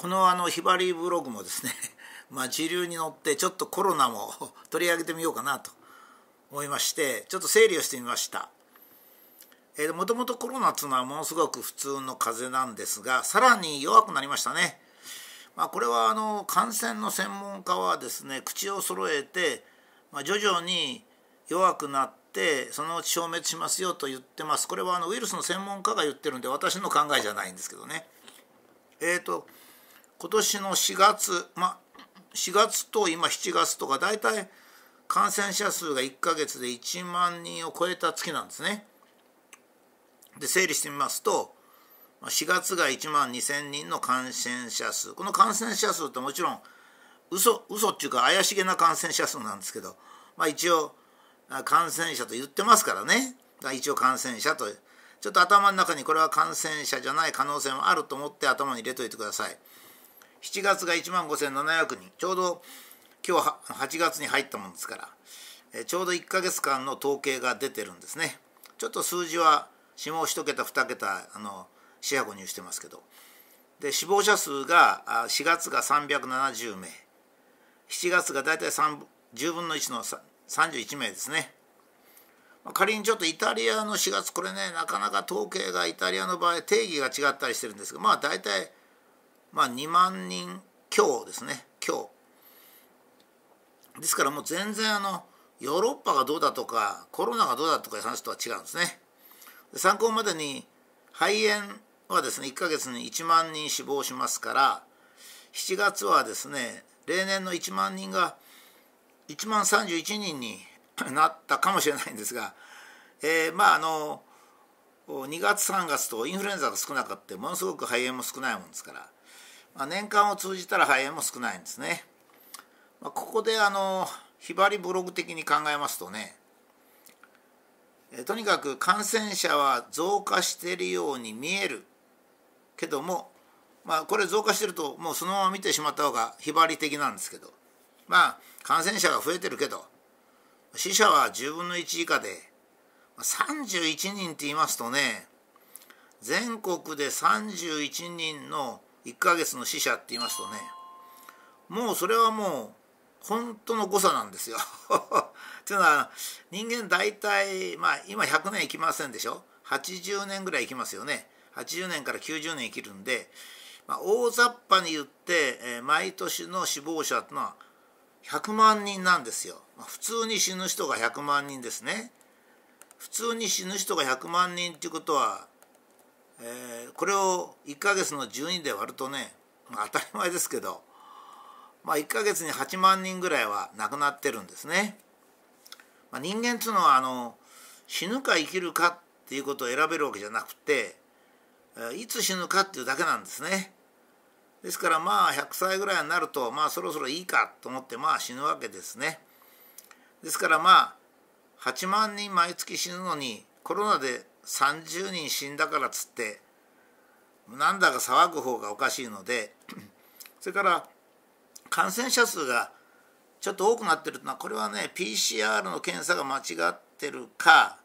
このあのひばりブログもですね まあ時流に乗ってちょっとコロナも 取り上げてみようかなと思いましてちょっと整理をしてみました。もともとコロナっていうのはものすごく普通の風邪なんですがさらに弱くなりましたね、まあ、これはあの感染の専門家はですね口を揃えて、まあ、徐々に弱くなってそのうち消滅しますよと言ってます。これはあのウイルスの専門家が言ってるんで私の考えじゃないんですけどね。えっ、ー、と今年の4月ま4月と今7月とか大体感染者数が1か月で1万人を超えた月なんですね。で整理してみますと4月が1万2,000人の感染者数この感染者数ってもちろん嘘嘘っていうか怪しげな感染者数なんですけど、まあ、一応感染者と言ってますからね一応感染者とちょっと頭の中にこれは感染者じゃない可能性もあると思って頭に入れといてください。7月が1万5700人。ちょうど今日8月に入ったもんですから。ちょうど1か月間の統計が出てるんですね。ちょっと数字は下1桁2桁あの四捨五入してますけど。で死亡者数が4月が370名。7月が大体3 10分の1の31名ですね。仮にちょっとイタリアの4月これねなかなか統計がイタリアの場合定義が違ったりしてるんですがまあ大体まあ、2万人強ですね。強。ですからもう全然あのヨーロッパがどうだとかコロナがどうだとかいう話とは違うんですね。参考までに肺炎はですね1ヶ月に1万人死亡しますから7月はですね例年の1万人が1万31人に なったかもしれないんですが、えー、まああの2月3月とインフルエンザが少なかったものすごく肺炎も少ないもんですからまあ、年間を通じたら肺炎も少ないんですね。まあ、ここであのひばりブログ的に考えますとねえとにかく感染者は増加しているように見えるけどもまあこれ増加してるともうそのまま見てしまった方がひばり的なんですけどまあ感染者が増えてるけど死者は10分の1以下で31人って言いますとね全国で31人の1ヶ月の死者って言いますとねもうそれはもう本当の誤差なんですよ。というのは人間大体まあ今100年生きませんでしょ？80年ぐらい生きますよね80年から90年生きるんで、まあ、大雑把に言って、えー、毎年の死亡者っていうのは100万人なんですよ。まあ、普通に死ぬ人が100万人ですね。普通に死ぬ人が100万人っていうことはえー、これを1ヶ月の12で割るとね、まあ、当たり前ですけど、まあ、1ヶ月に8万人ぐらいは亡くなってるんですね。まあ、人間っていうのはあの死ぬか生きるかっていうことを選べるわけじゃなくていつ死ぬかっていうだけなんですね。ですからまあ100歳ぐらいになるとまあそろそろいいかと思ってまあ死ぬわけですね。ですからまあ8万人毎月死ぬのにコロナで30人死んだからっつってなんだか騒ぐ方がおかしいので それから感染者数がちょっと多くなってるのはこれはね PCR の検査が間違ってるか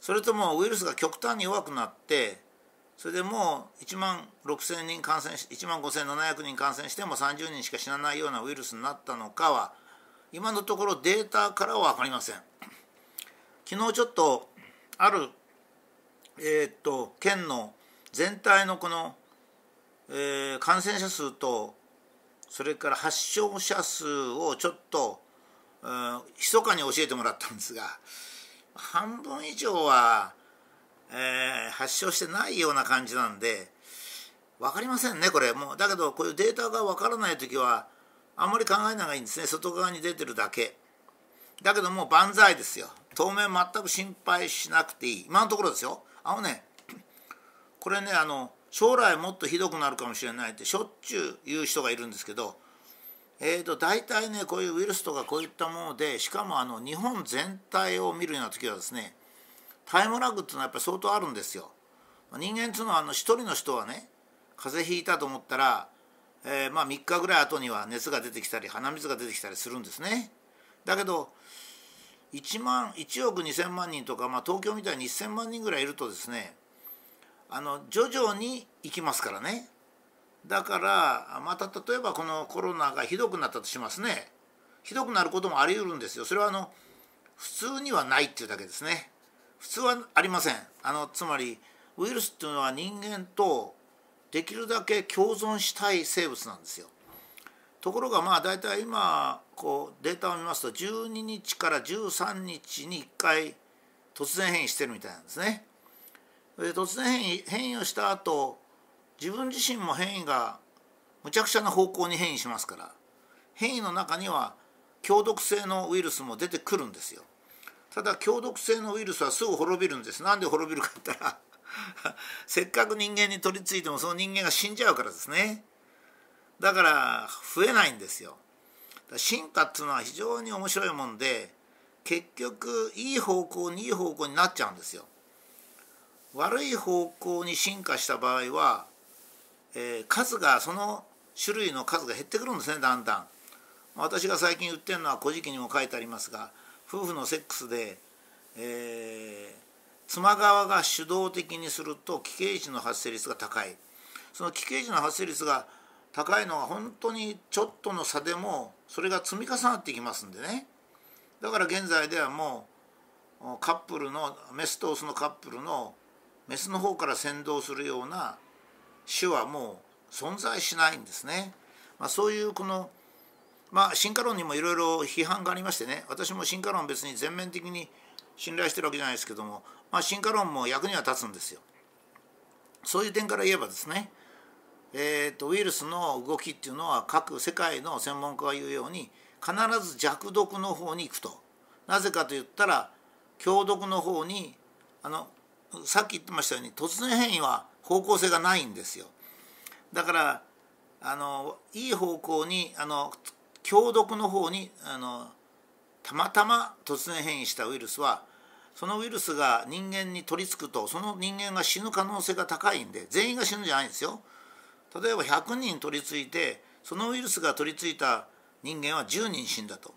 それともウイルスが極端に弱くなってそれでもう1万6,000人感染し1万5,700人感染しても30人しか死なないようなウイルスになったのかは今のところデータからは分かりません。昨日ちょっとある、えー、っと県の全体のこの、えー、感染者数とそれから発症者数をちょっと、えー、密かに教えてもらったんですが半分以上は、えー、発症してないような感じなんで分かりませんねこれ。もうだけどこういうデータが分からない時はあんまり考えない方がいいんですね。外側に出てるだけ。だけどもう万歳ですよ。当面全く心配しなくていい今のところですよあのね これねあの将来もっとひどくなるかもしれないってしょっちゅう言う人がいるんですけどえーと、大体ねこういうウイルスとかこういったものでしかもあの日本全体を見るような時はですねタイムラグっていうのはやっぱり相当あるんですよ。人間っていうのはあの1人の人はね風邪ひいたと思ったら、えー、まあ3日ぐらい後には熱が出てきたり鼻水が出てきたりするんですね。だけど1万1億2,000万人とか、まあ、東京みたいに1,000万人ぐらいいるとですねあの徐々に行きますからね。だからまた例えばこのコロナがひどくなったとしますね。ひどくなることもあり得るんですよ。それはあの普通にはないっていうだけですね。普通はありません。あのつまりウイルスっていうのは人間とできるだけ共存したい生物なんですよ。ところがまあ大体今こうデータを見ますと12日から13日に1回突然変異してるみたいなんですね。で突然変異変異をした後自分自身も変異がむちゃくちゃな方向に変異しますから変異の中には強毒性のウイルスも出てくるんですよ。ただ強毒性のウイルスはすぐ滅びるんです。なんで滅びるかって言ったら せっかく人間に取り付いてもその人間が死んじゃうからですね。だから増えないんですよ。進化っていうのは非常に面白いもんで結局いい方向にいい方向になっちゃうんですよ。悪い方向に進化した場合は、えー、数がその種類の数が減ってくるんですねだんだん。私が最近言ってるのは「古事記」にも書いてありますが夫婦のセックスで、えー、妻側が主導的にすると奇形児の発生率が高いその奇形児の発生率が高いのは本当にちょっとの差でもそれが積み重なっていきますんでねだから現在ではもうカップルのメスとオスのカップルのメスの方から先導するような種はもう存在しないんですね。まあ、そういうこのまあ進化論にもいろいろ批判がありましてね私も進化論別に全面的に信頼してるわけじゃないですけども、まあ、進化論も役には立つんですよ。そういう点から言えばですねえーと、ウイルスの動きっていうのは各世界の専門家が言うように必ず弱毒の方に行くとなぜかと言ったら強毒の方にあのさっき言ってましたように突然変異は方向性がないんですよだからあのいい方向にあの強毒の方にあのたまたま突然変異したウイルスはそのウイルスが人間に取り付くとその人間が死ぬ可能性が高いんで全員が死ぬんじゃないんですよ。例えば100人取り付いてそのウイルスが取り付いた人間は10人死んだと。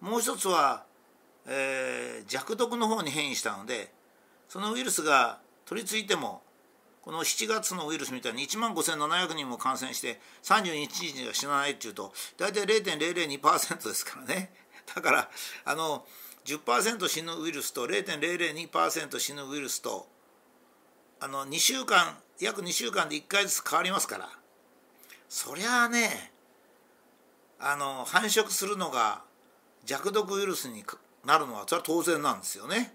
もう一つは、えー、弱毒の方に変異したのでそのウイルスが取り付いてもこの7月のウイルスみたいに1万5700人も感染して32日には死なないっていうと大体0.002%ですからね。だからあの10%死ぬウイルスと0.002%死ぬウイルスとあの2週間約2週間で1回ずつ変わりますからそりゃあねあの繁殖するのが弱毒ウイルスになるのはそれは当然なんですよね。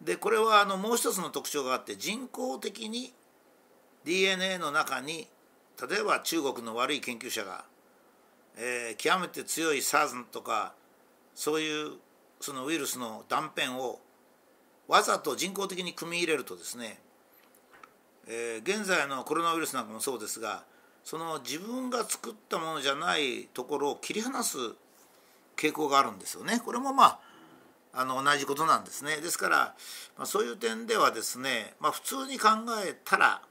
でこれはあのもう一つの特徴があって人工的に DNA の中に例えば中国の悪い研究者が、えー、極めて強い SARS とかそういうそのウイルスの断片をわざと人工的に組み入れるとですねえー、現在のコロナウイルスなんかもそうですがその自分が作ったものじゃないところを切り離す傾向があるんですよね。これもまああの同じことなんですね。ですから、まあ、そういう点ではですね、まあ、普通に考えたら、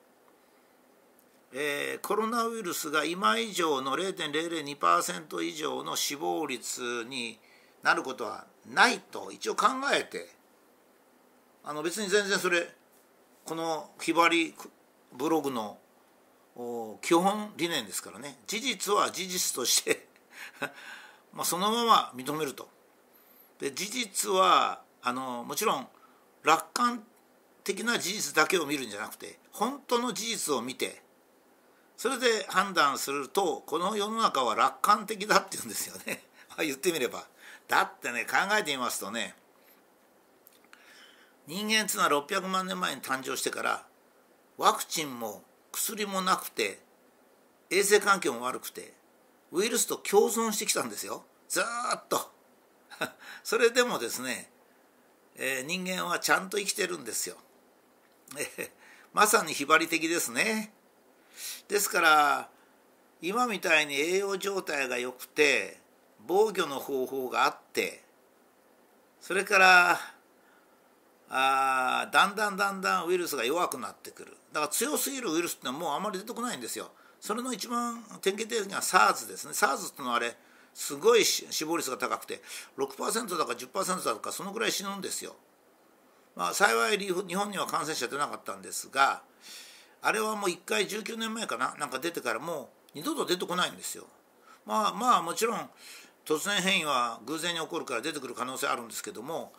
えー、コロナウイルスが今以上の0.002%以上の死亡率になることはないと一応考えてあの別に全然それこのひばりブログの基本理念ですからね事実は事実として まあそのまま認めると。で事実はあのもちろん楽観的な事実だけを見るんじゃなくて本当の事実を見てそれで判断するとこの世の中は楽観的だって言うんですよね 言ってみれば。だってね考えてみますとね人間っていうのは600万年前に誕生してからワクチンも薬もなくて衛生環境も悪くてウイルスと共存してきたんですよ。ずっと。それでもですね、えー、人間はちゃんと生きてるんですよ、まさにひばり的ですね。ですから今みたいに栄養状態が良くて防御の方法があってそれからあだんだんだんだんウイルスが弱くなってくる。だから強すぎるウイルスってのはもうあまり出てこないんですよ。それの一番典型的には SARS ですね。SARS ってのはあれすごい死亡率が高くて6%だか10%だかそのぐらい死ぬんですよ、まあ、幸い日本には感染者出なかったんですがあれはもう1回19年前かななんか出てからもう二度と出てこないんですよ。まあまあもちろん突然変異は偶然に起こるから出てくる可能性あるんですけども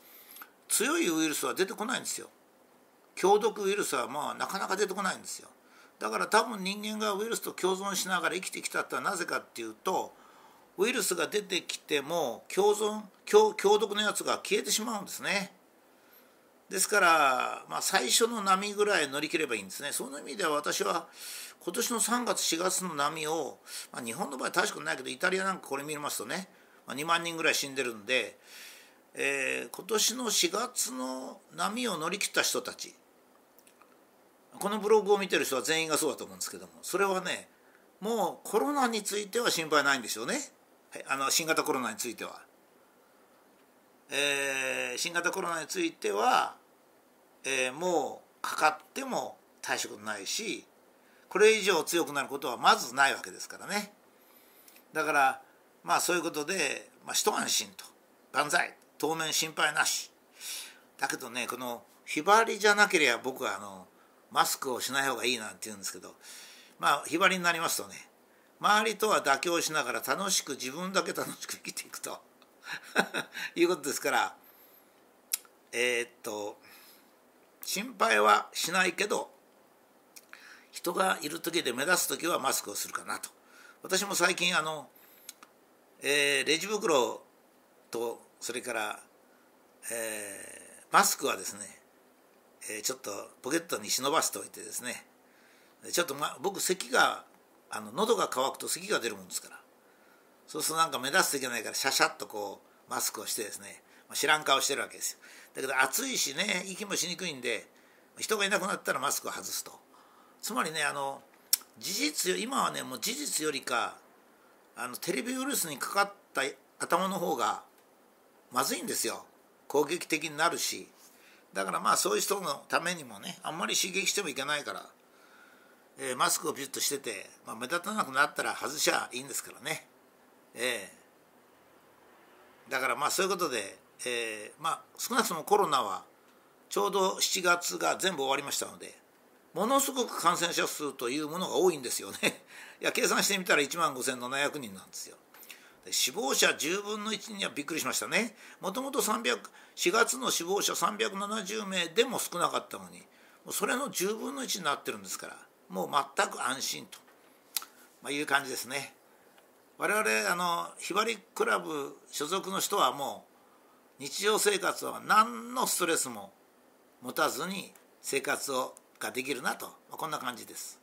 強いウイルスは出てこないんですよ。強毒ウイルスはまあなかなか出てこないんですよ。だから多分人間がウイルスと共存しながら生きてきたってはなぜかっていうとウイルスが出てきても共存強強毒のやつが消えてしまうんですね。ですから、まあ、最初の波ぐらい乗り切ればいいんですね。その意味では私は今年の3月4月の波を、まあ、日本の場合確かないけどイタリアなんかこれ見ますとね、まあ、2万人ぐらい死んでるんで、えー、今年の4月の波を乗り切った人たち。このブログを見てる人は全員がそうだと思うんですけどもそれはねもうコロナについては心配ないんですよね、はい、あの新型コロナについては。えー、新型コロナについてはえー、もうかかっても大したことないしこれ以上強くなることはまずないわけですからね。だからまあそういうことで、まあ、一安心と。万歳。当面心配なし。だけどねこのひばりじゃなければ僕はあのマスクをしない方がいいなんて言うんですけどまあひばりになりますとね周りとは妥協しながら楽しく自分だけ楽しく生きていくと。いうことですからえー、っと心配はしないけど人がいる時で目立つ時はマスクをするかなと。私も最近あの、えー、レジ袋とそれから、えー、マスクはですね、えー、ちょっとポケットに忍ばせておいてですねちょっと、ま、僕咳があの喉が渇くと咳が出るもんですからそうするとなんか目立つといけないからシャシャッとこうマスクをしてですね知らん顔してるわけですよ。だけど暑いしね息もしにくいんで人がいなくなったらマスクを外すと。つまりねあの事実今はねもう事実よりかあのテレビウイルスにかかった頭の方がまずいんですよ。攻撃的になるし。だからまあそういう人のためにもねあんまり刺激してもいけないから、えー、マスクをピュッとしてて、まあ、目立たなくなったら外しちゃいいんですからね。ええー、だからまあそういうことでえー、まあ少なくともコロナはちょうど7月が全部終わりましたのでものすごく感染者数というものが多いんですよね。いや計算してみたら1万5700人なんですよ。死亡者10分の1にはびっくりしましたねもともと4月の死亡者370名でも少なかったのにそれの10分の1になってるんですからもう全く安心と、まあ、いう感じですね我々あのひばりクラブ所属の人はもう日常生活は何のストレスも持たずに生活をができるなとこんな感じです。